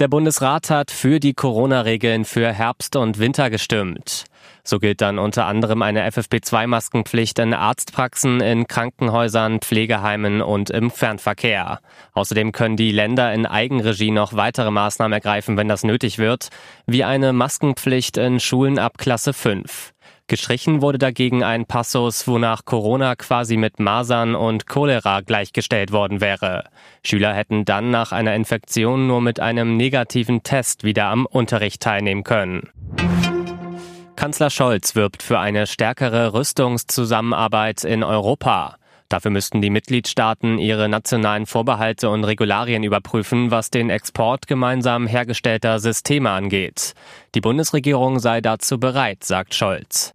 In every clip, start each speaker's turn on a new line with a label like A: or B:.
A: Der Bundesrat hat für die Corona-Regeln für Herbst und Winter gestimmt. So gilt dann unter anderem eine FFP2-Maskenpflicht in Arztpraxen, in Krankenhäusern, Pflegeheimen und im Fernverkehr. Außerdem können die Länder in Eigenregie noch weitere Maßnahmen ergreifen, wenn das nötig wird, wie eine Maskenpflicht in Schulen ab Klasse 5. Gestrichen wurde dagegen ein Passus, wonach Corona quasi mit Masern und Cholera gleichgestellt worden wäre. Schüler hätten dann nach einer Infektion nur mit einem negativen Test wieder am Unterricht teilnehmen können. Kanzler Scholz wirbt für eine stärkere Rüstungszusammenarbeit in Europa. Dafür müssten die Mitgliedstaaten ihre nationalen Vorbehalte und Regularien überprüfen, was den Export gemeinsam hergestellter Systeme angeht. Die Bundesregierung sei dazu bereit, sagt Scholz.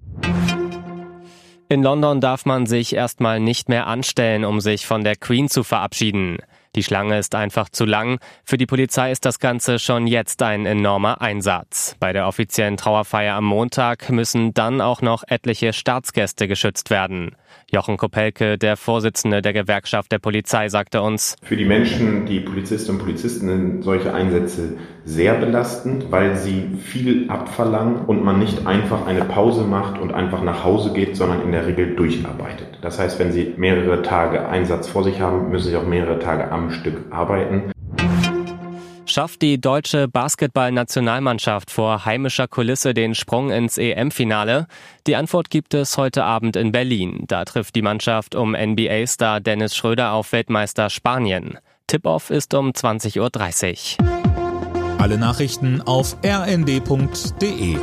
A: In London darf man sich erstmal nicht mehr anstellen, um sich von der Queen zu verabschieden. Die Schlange ist einfach zu lang. Für die Polizei ist das Ganze schon jetzt ein enormer Einsatz. Bei der offiziellen Trauerfeier am Montag müssen dann auch noch etliche Staatsgäste geschützt werden. Jochen Kopelke, der Vorsitzende der Gewerkschaft der Polizei, sagte uns,
B: Für die Menschen, die Polizistinnen und Polizisten sind solche Einsätze sehr belastend, weil sie viel abverlangen und man nicht einfach eine Pause macht und einfach nach Hause geht, sondern in der Regel durcharbeitet. Das heißt, wenn sie mehrere Tage Einsatz vor sich haben, müssen sie auch mehrere Tage am Stück arbeiten.
A: Schafft die deutsche Basketballnationalmannschaft vor heimischer Kulisse den Sprung ins EM-Finale? Die Antwort gibt es heute Abend in Berlin. Da trifft die Mannschaft um NBA-Star Dennis Schröder auf Weltmeister Spanien. Tip-Off ist um 20.30 Uhr.
C: Alle Nachrichten auf rnd.de